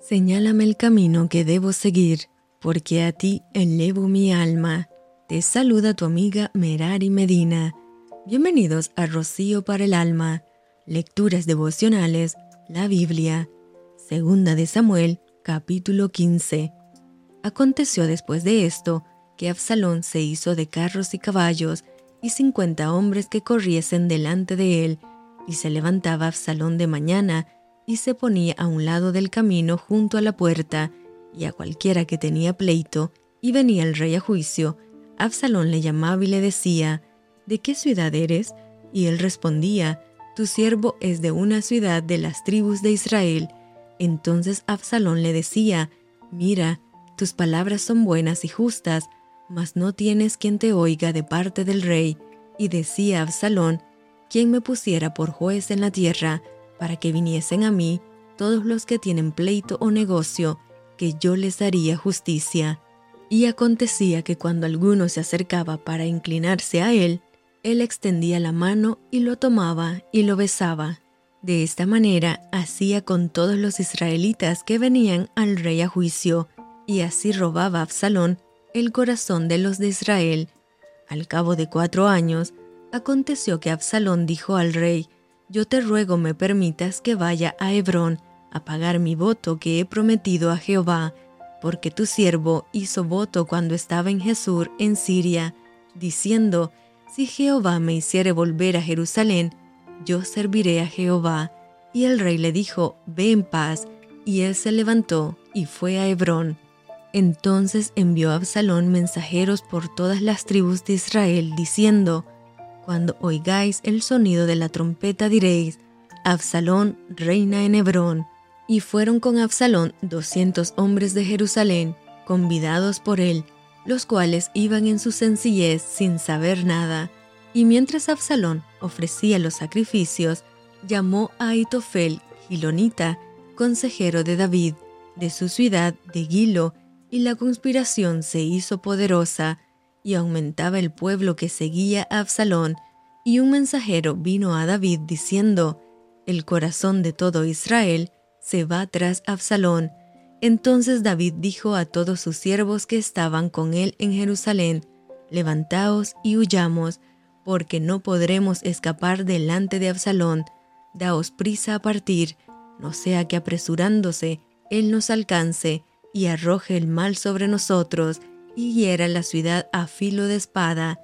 Señálame el camino que debo seguir, porque a ti elevo mi alma. Te saluda tu amiga Merari Medina. Bienvenidos a Rocío para el Alma, Lecturas Devocionales, la Biblia, Segunda de Samuel, capítulo 15. Aconteció después de esto que Absalón se hizo de carros y caballos y cincuenta hombres que corriesen delante de él, y se levantaba Absalón de mañana y se ponía a un lado del camino junto a la puerta, y a cualquiera que tenía pleito, y venía el rey a juicio, Absalón le llamaba y le decía, ¿De qué ciudad eres? Y él respondía, Tu siervo es de una ciudad de las tribus de Israel. Entonces Absalón le decía, Mira, tus palabras son buenas y justas, mas no tienes quien te oiga de parte del rey. Y decía Absalón, quien me pusiera por juez en la tierra, para que viniesen a mí todos los que tienen pleito o negocio, que yo les daría justicia. Y acontecía que cuando alguno se acercaba para inclinarse a él, él extendía la mano y lo tomaba y lo besaba. De esta manera hacía con todos los israelitas que venían al rey a juicio, y así robaba Absalón el corazón de los de Israel. Al cabo de cuatro años, aconteció que Absalón dijo al rey, yo te ruego me permitas que vaya a Hebrón a pagar mi voto que he prometido a Jehová, porque tu siervo hizo voto cuando estaba en Jesús en Siria, diciendo, si Jehová me hiciere volver a Jerusalén, yo serviré a Jehová. Y el rey le dijo, ve en paz, y él se levantó y fue a Hebrón. Entonces envió Absalón mensajeros por todas las tribus de Israel, diciendo, cuando oigáis el sonido de la trompeta diréis, Absalón reina en Hebrón. Y fueron con Absalón doscientos hombres de Jerusalén, convidados por él, los cuales iban en su sencillez sin saber nada. Y mientras Absalón ofrecía los sacrificios, llamó a Aitofel, Gilonita, consejero de David, de su ciudad de Gilo, y la conspiración se hizo poderosa, y aumentaba el pueblo que seguía a Absalón, y un mensajero vino a David diciendo, El corazón de todo Israel se va tras Absalón. Entonces David dijo a todos sus siervos que estaban con él en Jerusalén, Levantaos y huyamos, porque no podremos escapar delante de Absalón. Daos prisa a partir, no sea que apresurándose él nos alcance y arroje el mal sobre nosotros y hiera la ciudad a filo de espada.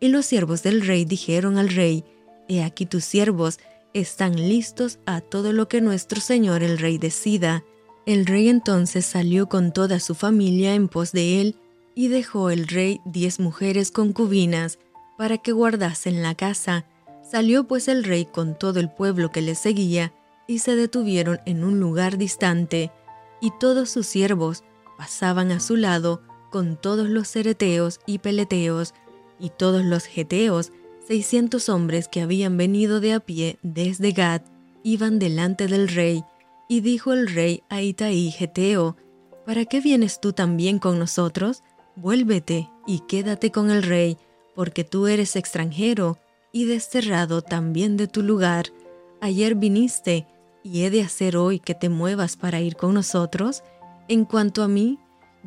Y los siervos del rey dijeron al rey, He aquí tus siervos están listos a todo lo que nuestro señor el rey decida. El rey entonces salió con toda su familia en pos de él, y dejó el rey diez mujeres concubinas para que guardasen la casa. Salió pues el rey con todo el pueblo que le seguía, y se detuvieron en un lugar distante, y todos sus siervos pasaban a su lado con todos los cereteos y peleteos y todos los geteos, seiscientos hombres que habían venido de a pie desde Gad, iban delante del rey. Y dijo el rey a Itaí geteo, ¿para qué vienes tú también con nosotros? Vuélvete y quédate con el rey, porque tú eres extranjero y desterrado también de tu lugar. Ayer viniste, y he de hacer hoy que te muevas para ir con nosotros. En cuanto a mí,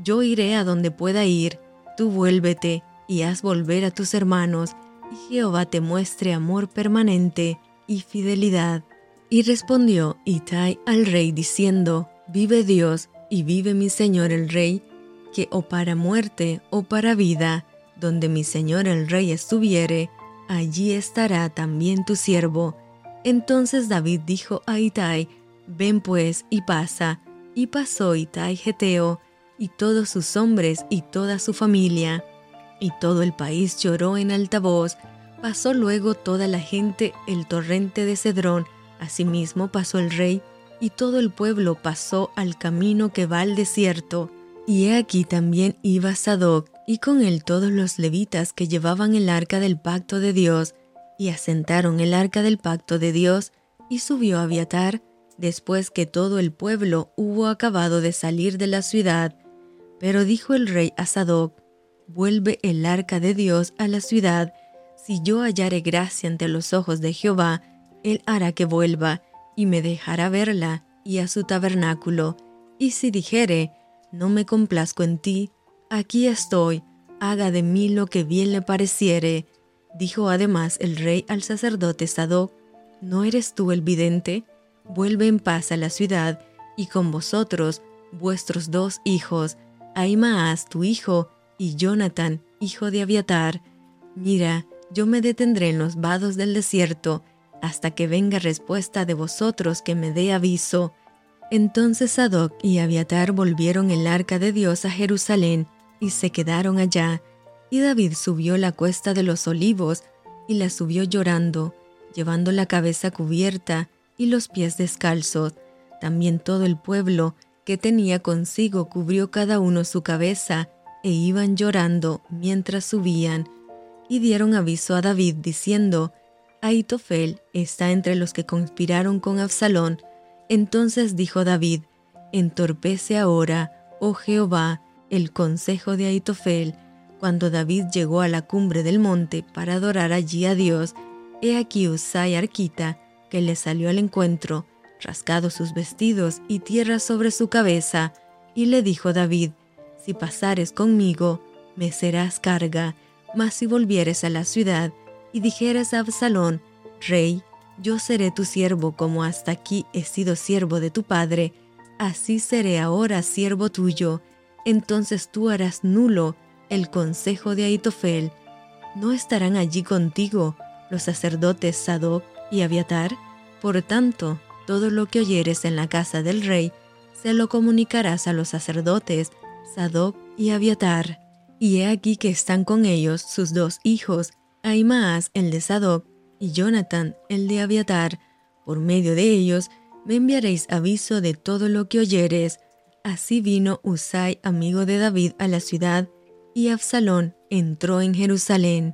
yo iré a donde pueda ir, tú vuélvete y haz volver a tus hermanos, y Jehová te muestre amor permanente y fidelidad. Y respondió Itai al rey diciendo, Vive Dios y vive mi señor el rey, que o para muerte o para vida, donde mi señor el rey estuviere, allí estará también tu siervo. Entonces David dijo a Itai, Ven pues y pasa. Y pasó Itai Geteo, y todos sus hombres y toda su familia. Y todo el país lloró en alta voz. Pasó luego toda la gente el torrente de Cedrón. Asimismo pasó el rey, y todo el pueblo pasó al camino que va al desierto. Y he aquí también iba Sadoc, y con él todos los levitas que llevaban el arca del pacto de Dios, y asentaron el arca del pacto de Dios, y subió Abiatar, después que todo el pueblo hubo acabado de salir de la ciudad, pero dijo el rey a Sadoc, vuelve el arca de Dios a la ciudad, si yo hallare gracia ante los ojos de Jehová, él hará que vuelva, y me dejará verla, y a su tabernáculo. Y si dijere, no me complazco en ti, aquí estoy, haga de mí lo que bien le pareciere. Dijo además el rey al sacerdote Sadoc, ¿no eres tú el vidente? Vuelve en paz a la ciudad, y con vosotros vuestros dos hijos, Aimaas tu hijo, y Jonathan, hijo de Abiatar. Mira, yo me detendré en los vados del desierto, hasta que venga respuesta de vosotros que me dé aviso. Entonces Sadoc y Abiatar volvieron el arca de Dios a Jerusalén, y se quedaron allá. Y David subió la cuesta de los olivos, y la subió llorando, llevando la cabeza cubierta y los pies descalzos. También todo el pueblo que tenía consigo cubrió cada uno su cabeza, e iban llorando mientras subían, y dieron aviso a David diciendo, Aitofel está entre los que conspiraron con Absalón. Entonces dijo David, Entorpece ahora, oh Jehová, el consejo de Aitofel. Cuando David llegó a la cumbre del monte para adorar allí a Dios, he aquí Usai Arquita, que le salió al encuentro, rascado sus vestidos y tierra sobre su cabeza, y le dijo David, Si pasares conmigo, me serás carga, mas si volvieres a la ciudad y dijeres a Absalón, Rey, yo seré tu siervo como hasta aquí he sido siervo de tu padre, así seré ahora siervo tuyo, entonces tú harás nulo el consejo de Aitofel. ¿No estarán allí contigo los sacerdotes Sadoc y Abiatar? Por tanto, todo lo que oyeres en la casa del rey, se lo comunicarás a los sacerdotes Sadoc y Abiatar. Y he aquí que están con ellos sus dos hijos, Aimaas el de Sadoc y Jonathan el de Abiatar. Por medio de ellos me enviaréis aviso de todo lo que oyeres. Así vino Usai, amigo de David, a la ciudad, y Absalón entró en Jerusalén.